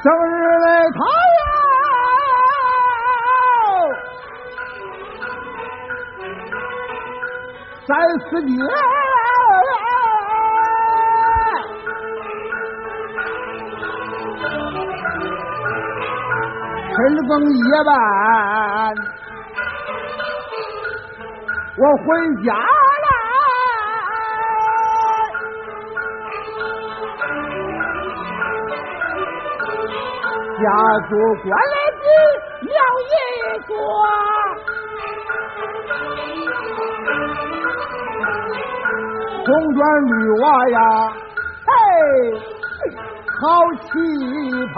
生日的他呀，在世界。春风夜半，我回家来，家族关来的庙一座，红砖绿瓦呀，嘿，好气派。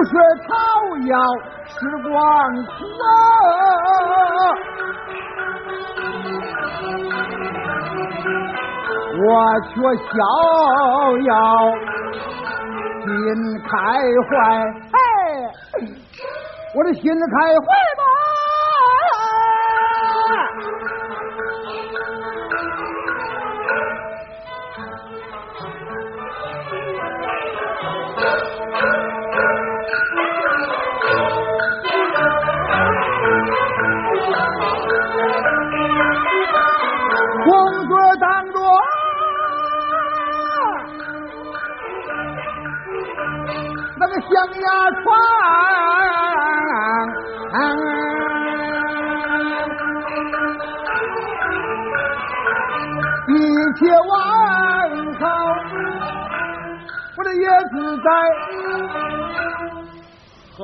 不学草药时光苦，我却逍遥心开怀，嘿，我的心开怀吧。公子当着。那个象牙床，一切完好，我的叶子在，嗨，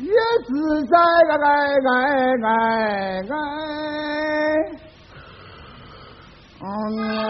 叶子在，哎哎哎哎哎。哎哎哎哎，嗯。